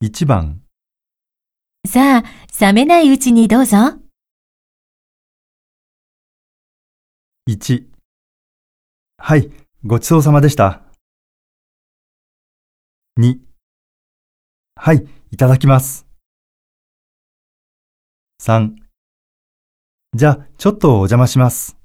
1番、さあ、冷めないうちにどうぞ。1。はい、ごちそうさまでした。2。はい、いただきます。3。じゃあ、ちょっとお邪魔します。